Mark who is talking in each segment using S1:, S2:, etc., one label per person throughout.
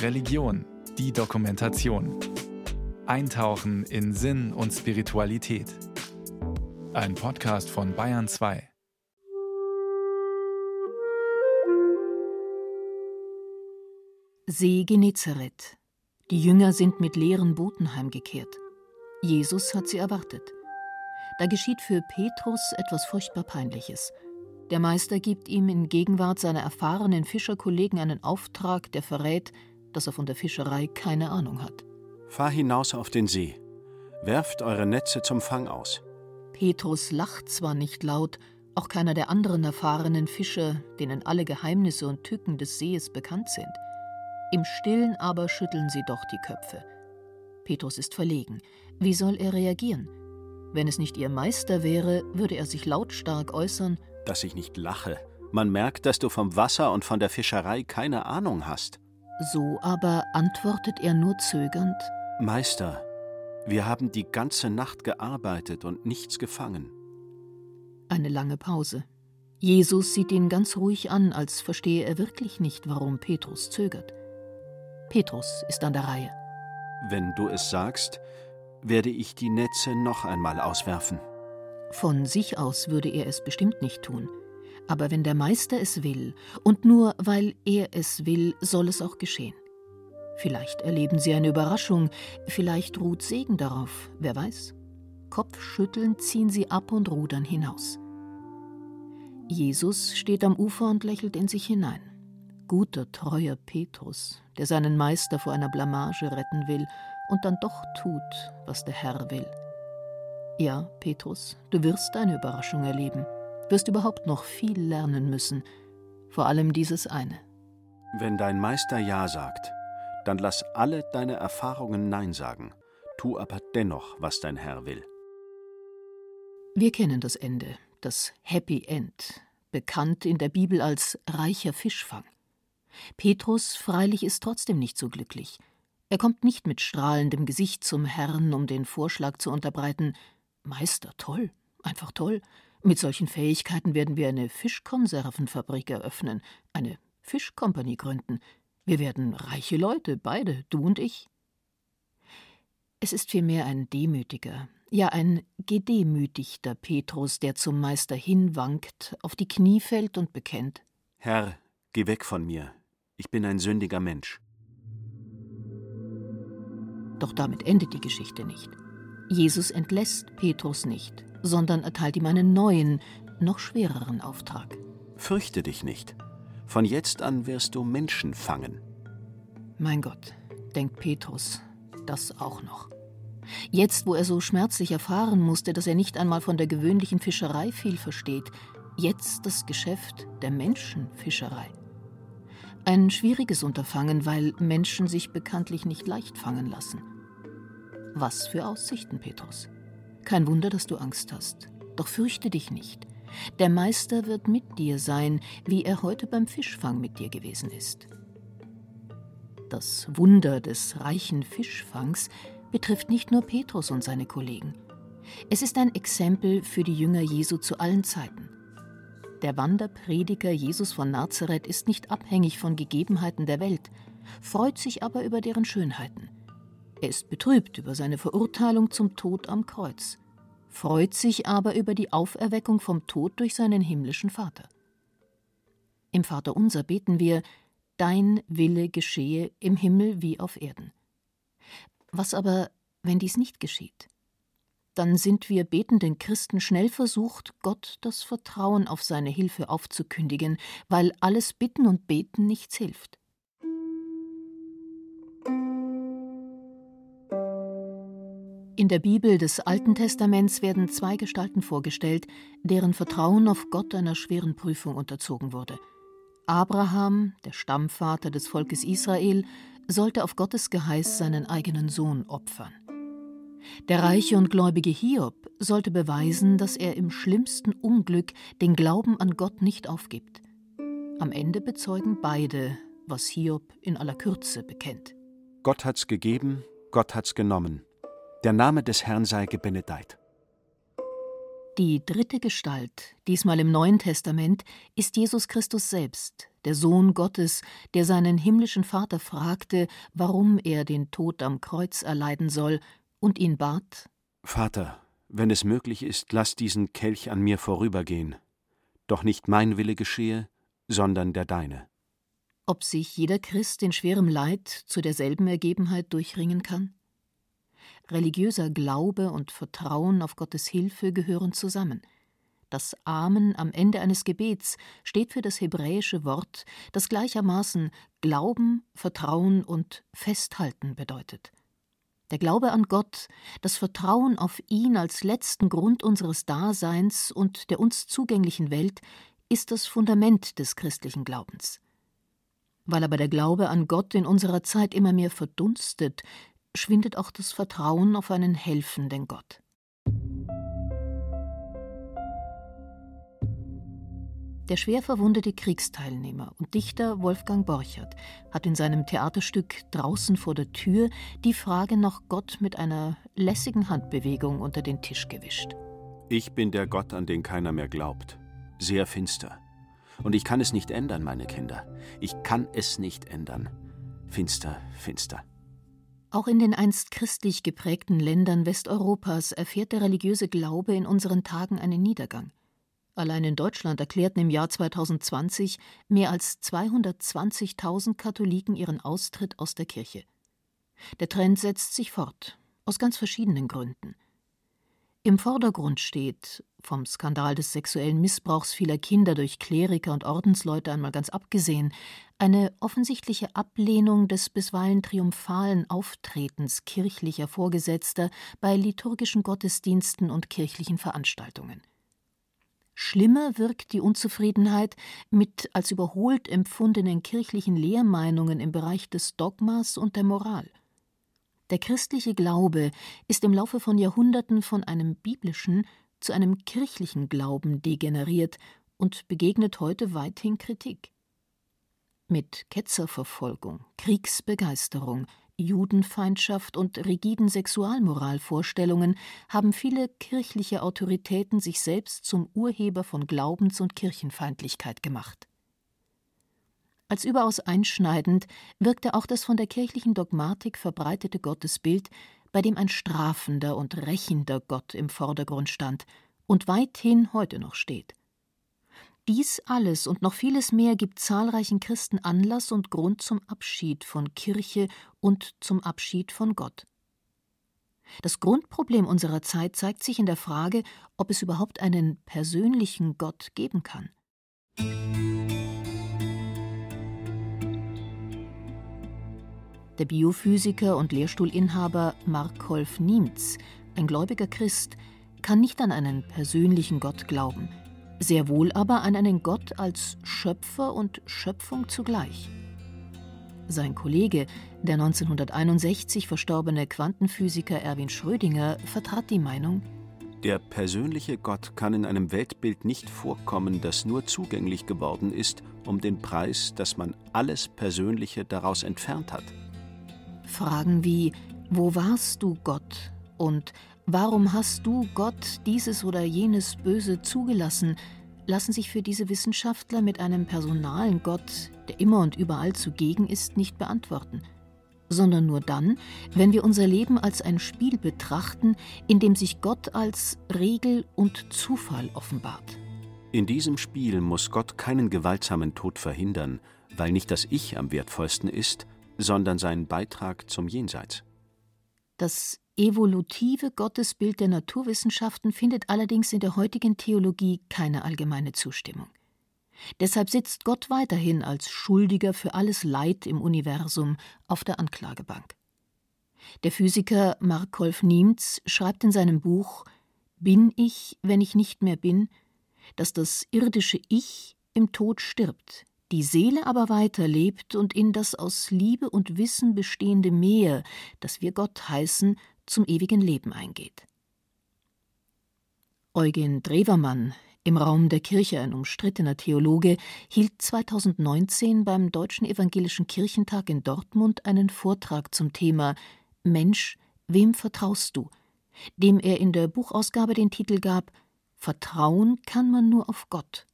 S1: Religion, die Dokumentation. Eintauchen in Sinn und Spiritualität. Ein Podcast von Bayern 2.
S2: See Genezareth. Die Jünger sind mit leeren Booten heimgekehrt. Jesus hat sie erwartet. Da geschieht für Petrus etwas furchtbar Peinliches. Der Meister gibt ihm in Gegenwart seiner erfahrenen Fischerkollegen einen Auftrag, der verrät, dass er von der Fischerei keine Ahnung hat.
S3: Fahr hinaus auf den See. Werft eure Netze zum Fang aus.
S2: Petrus lacht zwar nicht laut, auch keiner der anderen erfahrenen Fischer, denen alle Geheimnisse und Tücken des Sees bekannt sind. Im Stillen aber schütteln sie doch die Köpfe. Petrus ist verlegen. Wie soll er reagieren? Wenn es nicht ihr Meister wäre, würde er sich lautstark äußern,
S3: dass ich nicht lache. Man merkt, dass du vom Wasser und von der Fischerei keine Ahnung hast.
S2: So aber antwortet er nur zögernd
S3: Meister, wir haben die ganze Nacht gearbeitet und nichts gefangen.
S2: Eine lange Pause. Jesus sieht ihn ganz ruhig an, als verstehe er wirklich nicht, warum Petrus zögert. Petrus ist an der Reihe.
S3: Wenn du es sagst, werde ich die Netze noch einmal auswerfen.
S2: Von sich aus würde er es bestimmt nicht tun. Aber wenn der Meister es will, und nur weil er es will, soll es auch geschehen. Vielleicht erleben sie eine Überraschung, vielleicht ruht Segen darauf, wer weiß. Kopfschüttelnd ziehen sie ab und rudern hinaus. Jesus steht am Ufer und lächelt in sich hinein. Guter, treuer Petrus, der seinen Meister vor einer Blamage retten will und dann doch tut, was der Herr will. Ja, Petrus, du wirst eine Überraschung erleben, wirst überhaupt noch viel lernen müssen, vor allem dieses eine.
S3: Wenn dein Meister Ja sagt, dann lass alle deine Erfahrungen Nein sagen, tu aber dennoch, was dein Herr will.
S2: Wir kennen das Ende, das Happy End, bekannt in der Bibel als reicher Fischfang. Petrus freilich ist trotzdem nicht so glücklich. Er kommt nicht mit strahlendem Gesicht zum Herrn, um den Vorschlag zu unterbreiten Meister, toll, einfach toll. Mit solchen Fähigkeiten werden wir eine Fischkonservenfabrik eröffnen, eine Fischkompanie gründen. Wir werden reiche Leute, beide, du und ich. Es ist vielmehr ein demütiger, ja ein gedemütigter Petrus, der zum Meister hinwankt, auf die Knie fällt und bekennt:
S3: Herr, geh weg von mir, ich bin ein sündiger Mensch.
S2: Doch damit endet die Geschichte nicht. Jesus entlässt Petrus nicht, sondern erteilt ihm einen neuen, noch schwereren Auftrag.
S3: Fürchte dich nicht. Von jetzt an wirst du Menschen fangen.
S2: Mein Gott, denkt Petrus, das auch noch. Jetzt, wo er so schmerzlich erfahren musste, dass er nicht einmal von der gewöhnlichen Fischerei viel versteht, jetzt das Geschäft der Menschenfischerei. Ein schwieriges Unterfangen, weil Menschen sich bekanntlich nicht leicht fangen lassen. Was für Aussichten, Petrus. Kein Wunder, dass du Angst hast. Doch fürchte dich nicht. Der Meister wird mit dir sein, wie er heute beim Fischfang mit dir gewesen ist. Das Wunder des reichen Fischfangs betrifft nicht nur Petrus und seine Kollegen. Es ist ein Exempel für die Jünger Jesu zu allen Zeiten. Der Wanderprediger Jesus von Nazareth ist nicht abhängig von Gegebenheiten der Welt, freut sich aber über deren Schönheiten. Er ist betrübt über seine Verurteilung zum Tod am Kreuz, freut sich aber über die Auferweckung vom Tod durch seinen himmlischen Vater. Im Vaterunser beten wir, Dein Wille geschehe im Himmel wie auf Erden. Was aber, wenn dies nicht geschieht? Dann sind wir betenden Christen schnell versucht, Gott das Vertrauen auf seine Hilfe aufzukündigen, weil alles Bitten und Beten nichts hilft. In der Bibel des Alten Testaments werden zwei Gestalten vorgestellt, deren Vertrauen auf Gott einer schweren Prüfung unterzogen wurde. Abraham, der Stammvater des Volkes Israel, sollte auf Gottes Geheiß seinen eigenen Sohn opfern. Der reiche und gläubige Hiob sollte beweisen, dass er im schlimmsten Unglück den Glauben an Gott nicht aufgibt. Am Ende bezeugen beide, was Hiob in aller Kürze bekennt.
S3: Gott hat's gegeben, Gott hat's genommen. Der Name des Herrn sei gebenedeit.
S2: Die dritte Gestalt, diesmal im Neuen Testament, ist Jesus Christus selbst, der Sohn Gottes, der seinen himmlischen Vater fragte, warum er den Tod am Kreuz erleiden soll, und ihn bat
S3: Vater, wenn es möglich ist, lass diesen Kelch an mir vorübergehen, doch nicht mein Wille geschehe, sondern der deine.
S2: Ob sich jeder Christ in schwerem Leid zu derselben Ergebenheit durchringen kann? Religiöser Glaube und Vertrauen auf Gottes Hilfe gehören zusammen. Das Amen am Ende eines Gebets steht für das hebräische Wort, das gleichermaßen Glauben, Vertrauen und Festhalten bedeutet. Der Glaube an Gott, das Vertrauen auf ihn als letzten Grund unseres Daseins und der uns zugänglichen Welt ist das Fundament des christlichen Glaubens. Weil aber der Glaube an Gott in unserer Zeit immer mehr verdunstet, schwindet auch das Vertrauen auf einen helfenden Gott. Der schwer verwundete Kriegsteilnehmer und Dichter Wolfgang Borchert hat in seinem Theaterstück Draußen vor der Tür die Frage nach Gott mit einer lässigen Handbewegung unter den Tisch gewischt.
S3: Ich bin der Gott, an den keiner mehr glaubt. Sehr finster. Und ich kann es nicht ändern, meine Kinder. Ich kann es nicht ändern. Finster, finster.
S2: Auch in den einst christlich geprägten Ländern Westeuropas erfährt der religiöse Glaube in unseren Tagen einen Niedergang. Allein in Deutschland erklärten im Jahr 2020 mehr als 220.000 Katholiken ihren Austritt aus der Kirche. Der Trend setzt sich fort, aus ganz verschiedenen Gründen. Im Vordergrund steht, vom Skandal des sexuellen Missbrauchs vieler Kinder durch Kleriker und Ordensleute einmal ganz abgesehen, eine offensichtliche Ablehnung des bisweilen triumphalen Auftretens kirchlicher Vorgesetzter bei liturgischen Gottesdiensten und kirchlichen Veranstaltungen. Schlimmer wirkt die Unzufriedenheit mit als überholt empfundenen kirchlichen Lehrmeinungen im Bereich des Dogmas und der Moral. Der christliche Glaube ist im Laufe von Jahrhunderten von einem biblischen zu einem kirchlichen Glauben degeneriert und begegnet heute weithin Kritik. Mit Ketzerverfolgung, Kriegsbegeisterung, Judenfeindschaft und rigiden Sexualmoralvorstellungen haben viele kirchliche Autoritäten sich selbst zum Urheber von Glaubens- und Kirchenfeindlichkeit gemacht. Als überaus einschneidend wirkte auch das von der kirchlichen Dogmatik verbreitete Gottesbild, bei dem ein strafender und rächender Gott im Vordergrund stand und weithin heute noch steht. Dies alles und noch vieles mehr gibt zahlreichen Christen Anlass und Grund zum Abschied von Kirche und zum Abschied von Gott. Das Grundproblem unserer Zeit zeigt sich in der Frage, ob es überhaupt einen persönlichen Gott geben kann. Der Biophysiker und Lehrstuhlinhaber Markolf Niemz, ein gläubiger Christ, kann nicht an einen persönlichen Gott glauben – sehr wohl aber an einen Gott als Schöpfer und Schöpfung zugleich. Sein Kollege, der 1961 verstorbene Quantenphysiker Erwin Schrödinger, vertrat die Meinung,
S3: der persönliche Gott kann in einem Weltbild nicht vorkommen, das nur zugänglich geworden ist, um den Preis, dass man alles Persönliche daraus entfernt hat.
S2: Fragen wie Wo warst du, Gott? und Warum hast du, Gott, dieses oder jenes Böse zugelassen? Lassen sich für diese Wissenschaftler mit einem personalen Gott, der immer und überall zugegen ist, nicht beantworten, sondern nur dann, wenn wir unser Leben als ein Spiel betrachten, in dem sich Gott als Regel und Zufall offenbart.
S3: In diesem Spiel muss Gott keinen gewaltsamen Tod verhindern, weil nicht das Ich am wertvollsten ist, sondern sein Beitrag zum Jenseits.
S2: Das evolutive Gottesbild der Naturwissenschaften findet allerdings in der heutigen Theologie keine allgemeine Zustimmung. Deshalb sitzt Gott weiterhin als Schuldiger für alles Leid im Universum auf der Anklagebank. Der Physiker Markolf Niemz schreibt in seinem Buch Bin ich, wenn ich nicht mehr bin, dass das irdische Ich im Tod stirbt, die Seele aber weiterlebt und in das aus Liebe und Wissen bestehende Meer, das wir Gott heißen, zum ewigen Leben eingeht. Eugen Drewermann, im Raum der Kirche ein umstrittener Theologe, hielt 2019 beim Deutschen Evangelischen Kirchentag in Dortmund einen Vortrag zum Thema Mensch, wem vertraust du? dem er in der Buchausgabe den Titel gab Vertrauen kann man nur auf Gott.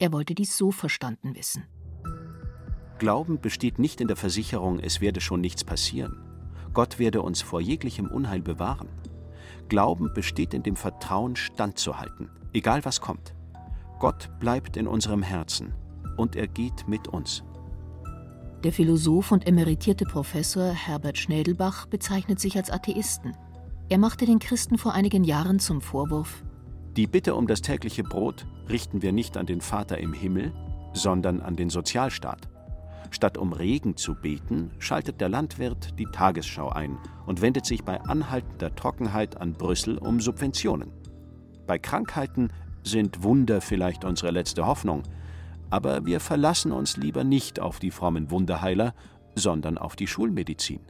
S2: Er wollte dies so verstanden wissen.
S3: Glauben besteht nicht in der Versicherung, es werde schon nichts passieren. Gott werde uns vor jeglichem Unheil bewahren. Glauben besteht in dem Vertrauen, standzuhalten, egal was kommt. Gott bleibt in unserem Herzen und er geht mit uns.
S2: Der Philosoph und emeritierte Professor Herbert Schnädelbach bezeichnet sich als Atheisten. Er machte den Christen vor einigen Jahren zum Vorwurf,
S3: die Bitte um das tägliche Brot richten wir nicht an den Vater im Himmel, sondern an den Sozialstaat. Statt um Regen zu beten, schaltet der Landwirt die Tagesschau ein und wendet sich bei anhaltender Trockenheit an Brüssel um Subventionen. Bei Krankheiten sind Wunder vielleicht unsere letzte Hoffnung, aber wir verlassen uns lieber nicht auf die frommen Wunderheiler, sondern auf die Schulmedizin.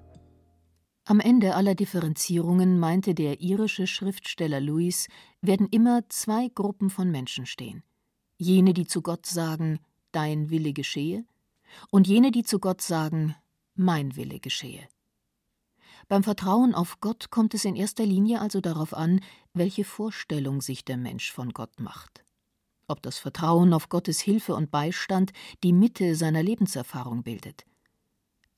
S2: Am Ende aller Differenzierungen, meinte der irische Schriftsteller Lewis, werden immer zwei Gruppen von Menschen stehen. Jene, die zu Gott sagen, Dein Wille geschehe, und jene, die zu Gott sagen, mein Wille geschehe. Beim Vertrauen auf Gott kommt es in erster Linie also darauf an, welche Vorstellung sich der Mensch von Gott macht. Ob das Vertrauen auf Gottes Hilfe und Beistand die Mitte seiner Lebenserfahrung bildet.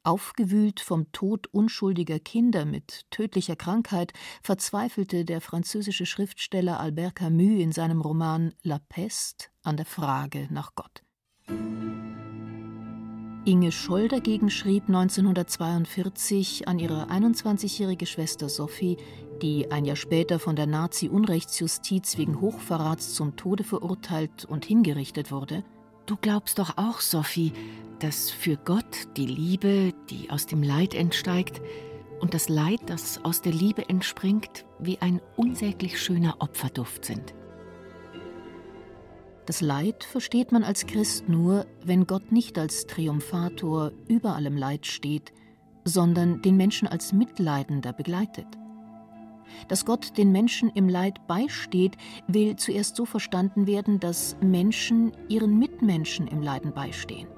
S2: Aufgewühlt vom Tod unschuldiger Kinder mit tödlicher Krankheit verzweifelte der französische Schriftsteller Albert Camus in seinem Roman La Peste an der Frage nach Gott. Inge Scholl dagegen schrieb 1942 an ihre 21-jährige Schwester Sophie, die ein Jahr später von der Nazi-Unrechtsjustiz wegen Hochverrats zum Tode verurteilt und hingerichtet wurde: Du glaubst doch auch, Sophie, dass für Gott die Liebe, die aus dem Leid entsteigt, und das Leid, das aus der Liebe entspringt, wie ein unsäglich schöner Opferduft sind. Das Leid versteht man als Christ nur, wenn Gott nicht als Triumphator über allem Leid steht, sondern den Menschen als Mitleidender begleitet. Dass Gott den Menschen im Leid beisteht, will zuerst so verstanden werden, dass Menschen ihren Mitmenschen im Leiden beistehen.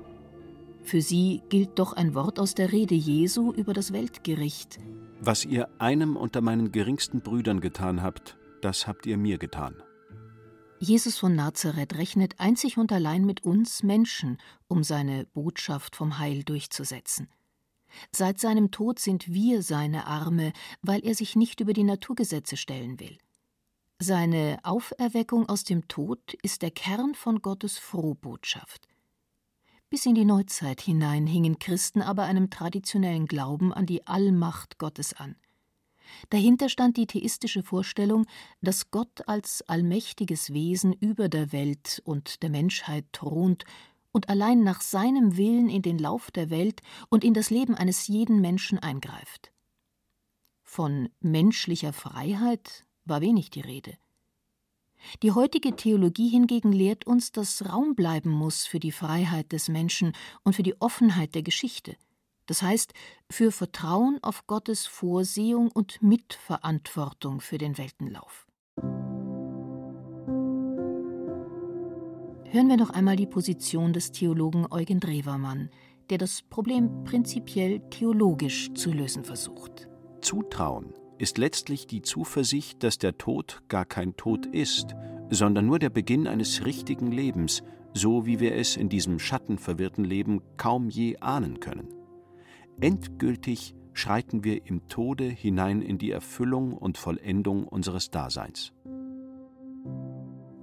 S2: Für sie gilt doch ein Wort aus der Rede Jesu über das Weltgericht.
S3: Was ihr einem unter meinen geringsten Brüdern getan habt, das habt ihr mir getan.
S2: Jesus von Nazareth rechnet einzig und allein mit uns Menschen, um seine Botschaft vom Heil durchzusetzen. Seit seinem Tod sind wir seine Arme, weil er sich nicht über die Naturgesetze stellen will. Seine Auferweckung aus dem Tod ist der Kern von Gottes Frohbotschaft. Bis in die Neuzeit hinein hingen Christen aber einem traditionellen Glauben an die Allmacht Gottes an. Dahinter stand die theistische Vorstellung, dass Gott als allmächtiges Wesen über der Welt und der Menschheit thront und allein nach seinem Willen in den Lauf der Welt und in das Leben eines jeden Menschen eingreift. Von menschlicher Freiheit war wenig die Rede. Die heutige Theologie hingegen lehrt uns, dass Raum bleiben muss für die Freiheit des Menschen und für die Offenheit der Geschichte – das heißt für Vertrauen auf Gottes Vorsehung und Mitverantwortung für den Weltenlauf. Hören wir noch einmal die Position des Theologen Eugen Drewermann, der das Problem prinzipiell theologisch zu lösen versucht.
S3: Zutrauen ist letztlich die Zuversicht, dass der Tod gar kein Tod ist, sondern nur der Beginn eines richtigen Lebens, so wie wir es in diesem schattenverwirrten Leben kaum je ahnen können. Endgültig schreiten wir im Tode hinein in die Erfüllung und Vollendung unseres Daseins.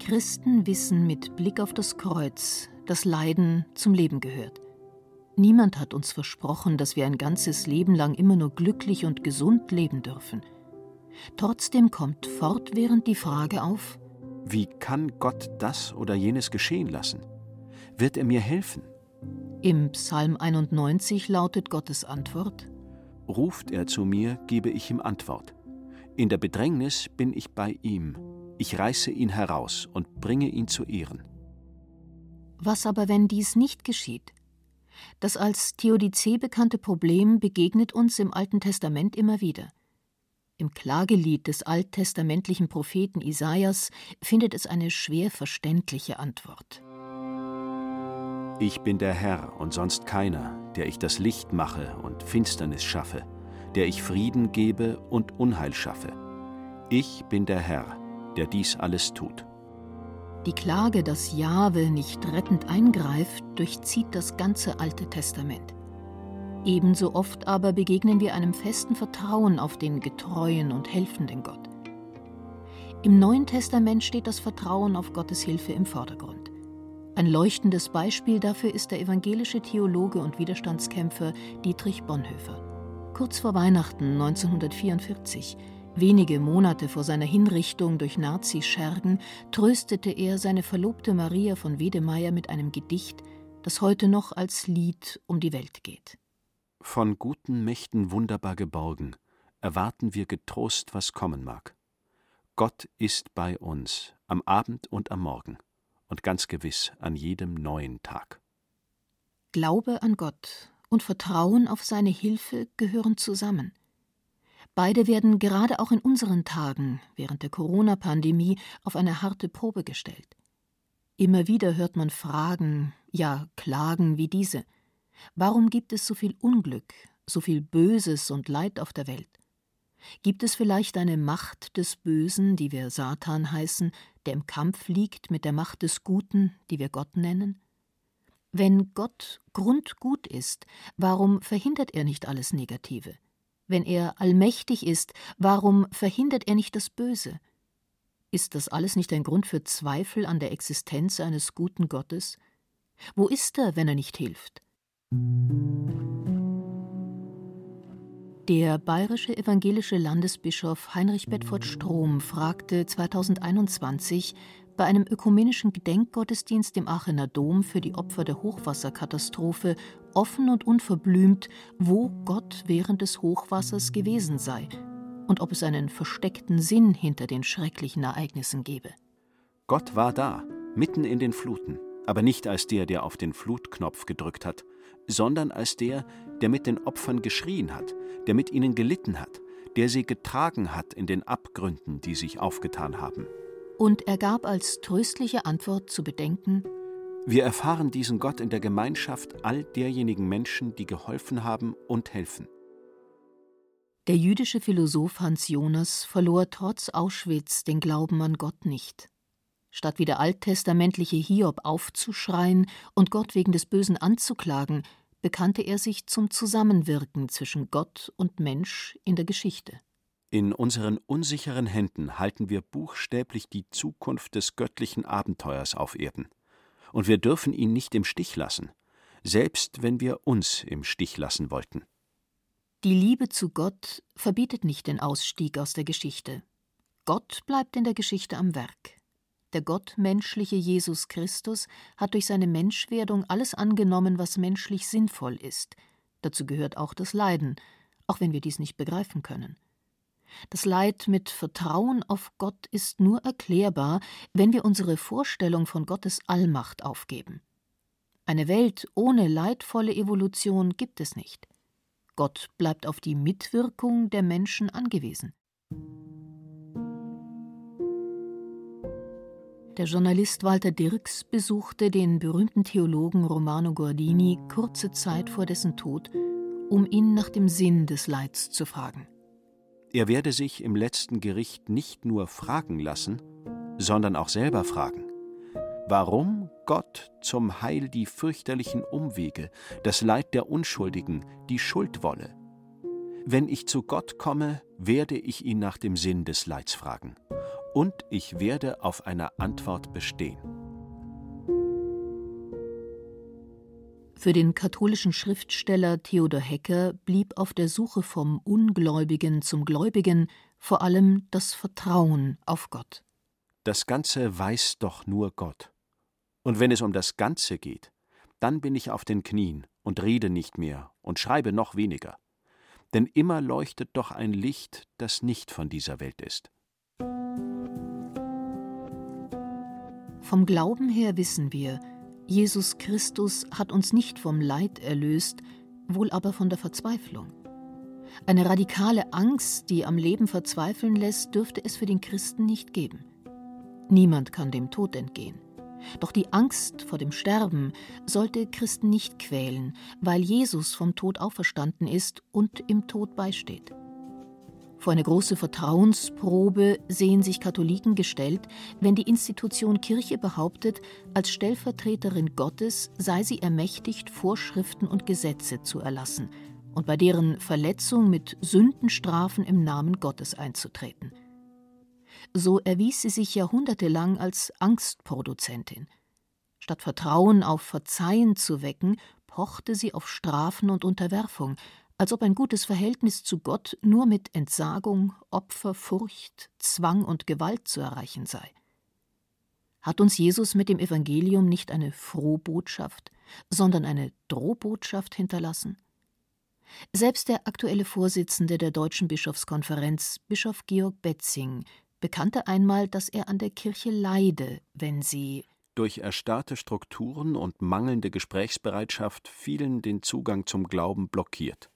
S2: Christen wissen mit Blick auf das Kreuz, dass Leiden zum Leben gehört. Niemand hat uns versprochen, dass wir ein ganzes Leben lang immer nur glücklich und gesund leben dürfen. Trotzdem kommt fortwährend die Frage auf,
S3: wie kann Gott das oder jenes geschehen lassen? Wird er mir helfen?
S2: Im Psalm 91 lautet Gottes Antwort:
S3: Ruft er zu mir, gebe ich ihm Antwort. In der Bedrängnis bin ich bei ihm. Ich reiße ihn heraus und bringe ihn zu Ehren.
S2: Was aber, wenn dies nicht geschieht? Das als Theodizee bekannte Problem begegnet uns im Alten Testament immer wieder. Im Klagelied des alttestamentlichen Propheten Isaias findet es eine schwer verständliche Antwort.
S3: Ich bin der Herr und sonst keiner, der ich das Licht mache und Finsternis schaffe, der ich Frieden gebe und Unheil schaffe. Ich bin der Herr, der dies alles tut.
S2: Die Klage, dass Jahwe nicht rettend eingreift, durchzieht das ganze Alte Testament. Ebenso oft aber begegnen wir einem festen Vertrauen auf den getreuen und helfenden Gott. Im Neuen Testament steht das Vertrauen auf Gottes Hilfe im Vordergrund. Ein leuchtendes Beispiel dafür ist der evangelische Theologe und Widerstandskämpfer Dietrich Bonhoeffer. Kurz vor Weihnachten 1944 Wenige Monate vor seiner Hinrichtung durch Nazi-Schergen tröstete er seine Verlobte Maria von Wedemeyer mit einem Gedicht, das heute noch als Lied um die Welt geht.
S3: Von guten Mächten wunderbar geborgen, erwarten wir getrost, was kommen mag. Gott ist bei uns, am Abend und am Morgen, und ganz gewiss an jedem neuen Tag.
S2: Glaube an Gott und Vertrauen auf seine Hilfe gehören zusammen. Beide werden gerade auch in unseren Tagen während der Corona-Pandemie auf eine harte Probe gestellt. Immer wieder hört man Fragen, ja Klagen wie diese. Warum gibt es so viel Unglück, so viel Böses und Leid auf der Welt? Gibt es vielleicht eine Macht des Bösen, die wir Satan heißen, der im Kampf liegt mit der Macht des Guten, die wir Gott nennen? Wenn Gott grundgut ist, warum verhindert er nicht alles Negative? Wenn er allmächtig ist, warum verhindert er nicht das Böse? Ist das alles nicht ein Grund für Zweifel an der Existenz eines guten Gottes? Wo ist er, wenn er nicht hilft? Der bayerische evangelische Landesbischof Heinrich Bedford Strom fragte 2021 bei einem ökumenischen Gedenkgottesdienst im Aachener Dom für die Opfer der Hochwasserkatastrophe offen und unverblümt, wo Gott während des Hochwassers gewesen sei und ob es einen versteckten Sinn hinter den schrecklichen Ereignissen gebe.
S3: Gott war da, mitten in den Fluten, aber nicht als der, der auf den Flutknopf gedrückt hat, sondern als der, der mit den Opfern geschrien hat, der mit ihnen gelitten hat, der sie getragen hat in den Abgründen, die sich aufgetan haben
S2: und er gab als tröstliche Antwort zu bedenken
S3: Wir erfahren diesen Gott in der Gemeinschaft all derjenigen Menschen, die geholfen haben und helfen.
S2: Der jüdische Philosoph Hans Jonas verlor trotz Auschwitz den Glauben an Gott nicht. Statt wie der alttestamentliche Hiob aufzuschreien und Gott wegen des Bösen anzuklagen, bekannte er sich zum Zusammenwirken zwischen Gott und Mensch in der Geschichte.
S3: In unseren unsicheren Händen halten wir buchstäblich die Zukunft des göttlichen Abenteuers auf Erden. Und wir dürfen ihn nicht im Stich lassen, selbst wenn wir uns im Stich lassen wollten.
S2: Die Liebe zu Gott verbietet nicht den Ausstieg aus der Geschichte. Gott bleibt in der Geschichte am Werk. Der gottmenschliche Jesus Christus hat durch seine Menschwerdung alles angenommen, was menschlich sinnvoll ist. Dazu gehört auch das Leiden, auch wenn wir dies nicht begreifen können. Das Leid mit Vertrauen auf Gott ist nur erklärbar, wenn wir unsere Vorstellung von Gottes Allmacht aufgeben. Eine Welt ohne leidvolle Evolution gibt es nicht. Gott bleibt auf die Mitwirkung der Menschen angewiesen. Der Journalist Walter Dirks besuchte den berühmten Theologen Romano Guardini kurze Zeit vor dessen Tod, um ihn nach dem Sinn des Leids zu fragen.
S3: Er werde sich im letzten Gericht nicht nur fragen lassen, sondern auch selber fragen, warum Gott zum Heil die fürchterlichen Umwege, das Leid der Unschuldigen, die Schuld wolle. Wenn ich zu Gott komme, werde ich ihn nach dem Sinn des Leids fragen, und ich werde auf einer Antwort bestehen.
S2: Für den katholischen Schriftsteller Theodor Hecker blieb auf der Suche vom Ungläubigen zum Gläubigen vor allem das Vertrauen auf Gott.
S3: Das Ganze weiß doch nur Gott. Und wenn es um das Ganze geht, dann bin ich auf den Knien und rede nicht mehr und schreibe noch weniger. Denn immer leuchtet doch ein Licht, das nicht von dieser Welt ist.
S2: Vom Glauben her wissen wir, Jesus Christus hat uns nicht vom Leid erlöst, wohl aber von der Verzweiflung. Eine radikale Angst, die am Leben verzweifeln lässt, dürfte es für den Christen nicht geben. Niemand kann dem Tod entgehen. Doch die Angst vor dem Sterben sollte Christen nicht quälen, weil Jesus vom Tod auferstanden ist und im Tod beisteht. Vor eine große Vertrauensprobe sehen sich Katholiken gestellt, wenn die Institution Kirche behauptet, als Stellvertreterin Gottes sei sie ermächtigt, Vorschriften und Gesetze zu erlassen und bei deren Verletzung mit Sündenstrafen im Namen Gottes einzutreten. So erwies sie sich jahrhundertelang als Angstproduzentin. Statt Vertrauen auf Verzeihen zu wecken, pochte sie auf Strafen und Unterwerfung, als ob ein gutes Verhältnis zu Gott nur mit Entsagung, Opfer, Furcht, Zwang und Gewalt zu erreichen sei. Hat uns Jesus mit dem Evangelium nicht eine Frohbotschaft, sondern eine Drohbotschaft hinterlassen? Selbst der aktuelle Vorsitzende der Deutschen Bischofskonferenz, Bischof Georg Betzing, bekannte einmal, dass er an der Kirche leide, wenn sie
S3: durch erstarrte Strukturen und mangelnde Gesprächsbereitschaft vielen den Zugang zum Glauben blockiert.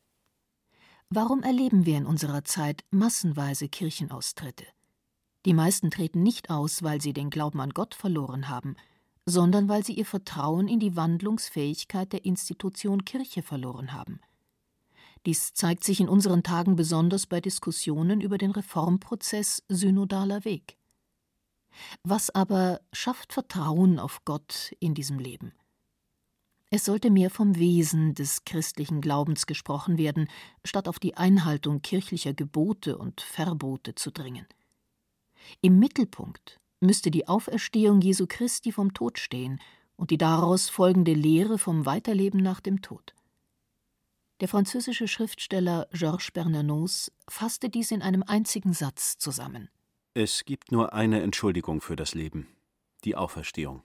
S2: Warum erleben wir in unserer Zeit massenweise Kirchenaustritte? Die meisten treten nicht aus, weil sie den Glauben an Gott verloren haben, sondern weil sie ihr Vertrauen in die Wandlungsfähigkeit der Institution Kirche verloren haben. Dies zeigt sich in unseren Tagen besonders bei Diskussionen über den Reformprozess Synodaler Weg. Was aber schafft Vertrauen auf Gott in diesem Leben? Es sollte mehr vom Wesen des christlichen Glaubens gesprochen werden, statt auf die Einhaltung kirchlicher Gebote und Verbote zu dringen. Im Mittelpunkt müsste die Auferstehung Jesu Christi vom Tod stehen und die daraus folgende Lehre vom Weiterleben nach dem Tod. Der französische Schriftsteller Georges Bernanos fasste dies in einem einzigen Satz zusammen.
S3: Es gibt nur eine Entschuldigung für das Leben, die Auferstehung.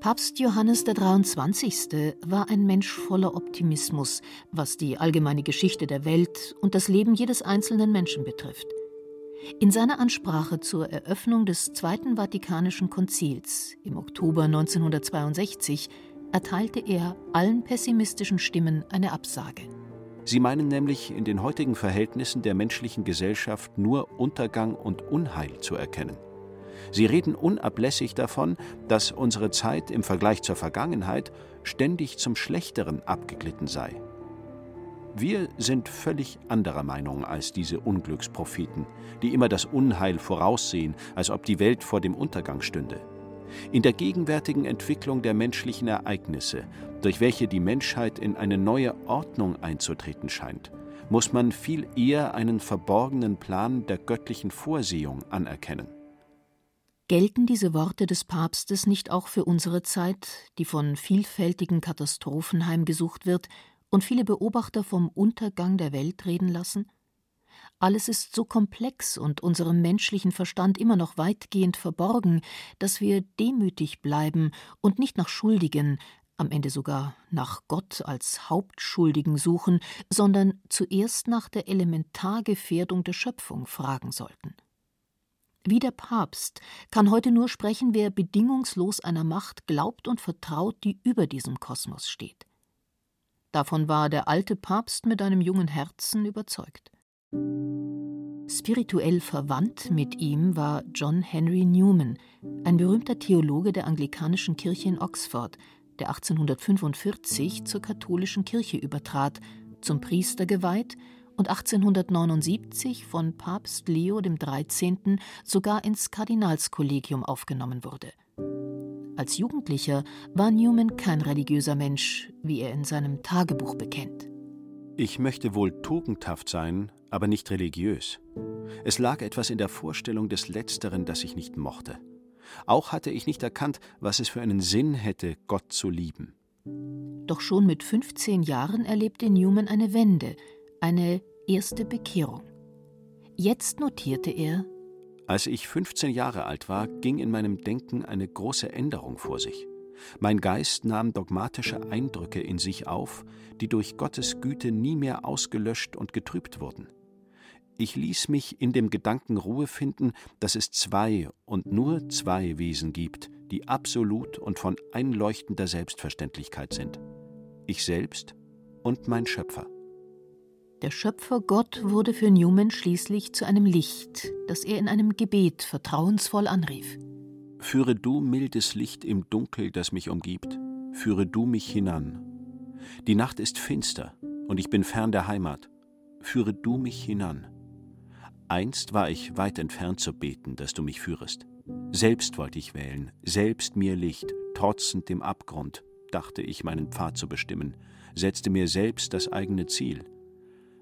S2: Papst Johannes der 23. war ein Mensch voller Optimismus, was die allgemeine Geschichte der Welt und das Leben jedes einzelnen Menschen betrifft. In seiner Ansprache zur Eröffnung des Zweiten Vatikanischen Konzils im Oktober 1962 erteilte er allen pessimistischen Stimmen eine Absage.
S3: Sie meinen nämlich, in den heutigen Verhältnissen der menschlichen Gesellschaft nur Untergang und Unheil zu erkennen. Sie reden unablässig davon, dass unsere Zeit im Vergleich zur Vergangenheit ständig zum Schlechteren abgeglitten sei. Wir sind völlig anderer Meinung als diese Unglückspropheten, die immer das Unheil voraussehen, als ob die Welt vor dem Untergang stünde. In der gegenwärtigen Entwicklung der menschlichen Ereignisse, durch welche die Menschheit in eine neue Ordnung einzutreten scheint, muss man viel eher einen verborgenen Plan der göttlichen Vorsehung anerkennen.
S2: Gelten diese Worte des Papstes nicht auch für unsere Zeit, die von vielfältigen Katastrophen heimgesucht wird und viele Beobachter vom Untergang der Welt reden lassen? Alles ist so komplex und unserem menschlichen Verstand immer noch weitgehend verborgen, dass wir demütig bleiben und nicht nach Schuldigen, am Ende sogar nach Gott als Hauptschuldigen suchen, sondern zuerst nach der Elementargefährdung der Schöpfung fragen sollten. Wie der Papst kann heute nur sprechen, wer bedingungslos einer Macht glaubt und vertraut, die über diesem Kosmos steht. Davon war der alte Papst mit einem jungen Herzen überzeugt. Spirituell verwandt mit ihm war John Henry Newman, ein berühmter Theologe der anglikanischen Kirche in Oxford, der 1845 zur katholischen Kirche übertrat, zum Priester geweiht und 1879 von Papst Leo XIII. sogar ins Kardinalskollegium aufgenommen wurde. Als Jugendlicher war Newman kein religiöser Mensch, wie er in seinem Tagebuch bekennt.
S3: Ich möchte wohl tugendhaft sein, aber nicht religiös. Es lag etwas in der Vorstellung des Letzteren, das ich nicht mochte. Auch hatte ich nicht erkannt, was es für einen Sinn hätte, Gott zu lieben.
S2: Doch schon mit 15 Jahren erlebte Newman eine Wende, eine erste Bekehrung. Jetzt notierte er
S3: Als ich 15 Jahre alt war, ging in meinem Denken eine große Änderung vor sich. Mein Geist nahm dogmatische Eindrücke in sich auf, die durch Gottes Güte nie mehr ausgelöscht und getrübt wurden. Ich ließ mich in dem Gedanken Ruhe finden, dass es zwei und nur zwei Wesen gibt, die absolut und von einleuchtender Selbstverständlichkeit sind. Ich selbst und mein Schöpfer.
S2: Der Schöpfer Gott wurde für Newman schließlich zu einem Licht, das er in einem Gebet vertrauensvoll anrief.
S3: Führe du mildes Licht im Dunkel, das mich umgibt, führe du mich hinan. Die Nacht ist finster, und ich bin fern der Heimat. Führe du mich hinan. Einst war ich weit entfernt zu beten, dass du mich führest. Selbst wollte ich wählen, selbst mir Licht, trotzend dem Abgrund, dachte ich, meinen Pfad zu bestimmen, setzte mir selbst das eigene Ziel.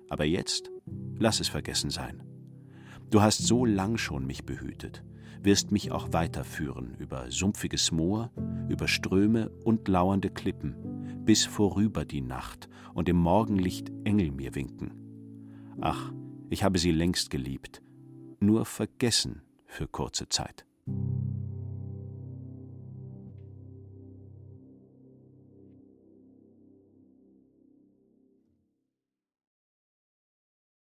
S3: Aber jetzt lass es vergessen sein. Du hast so lang schon mich behütet, wirst mich auch weiterführen über sumpfiges Moor, über Ströme und lauernde Klippen, bis vorüber die Nacht und im Morgenlicht Engel mir winken. Ach, ich habe sie längst geliebt, nur vergessen für kurze Zeit.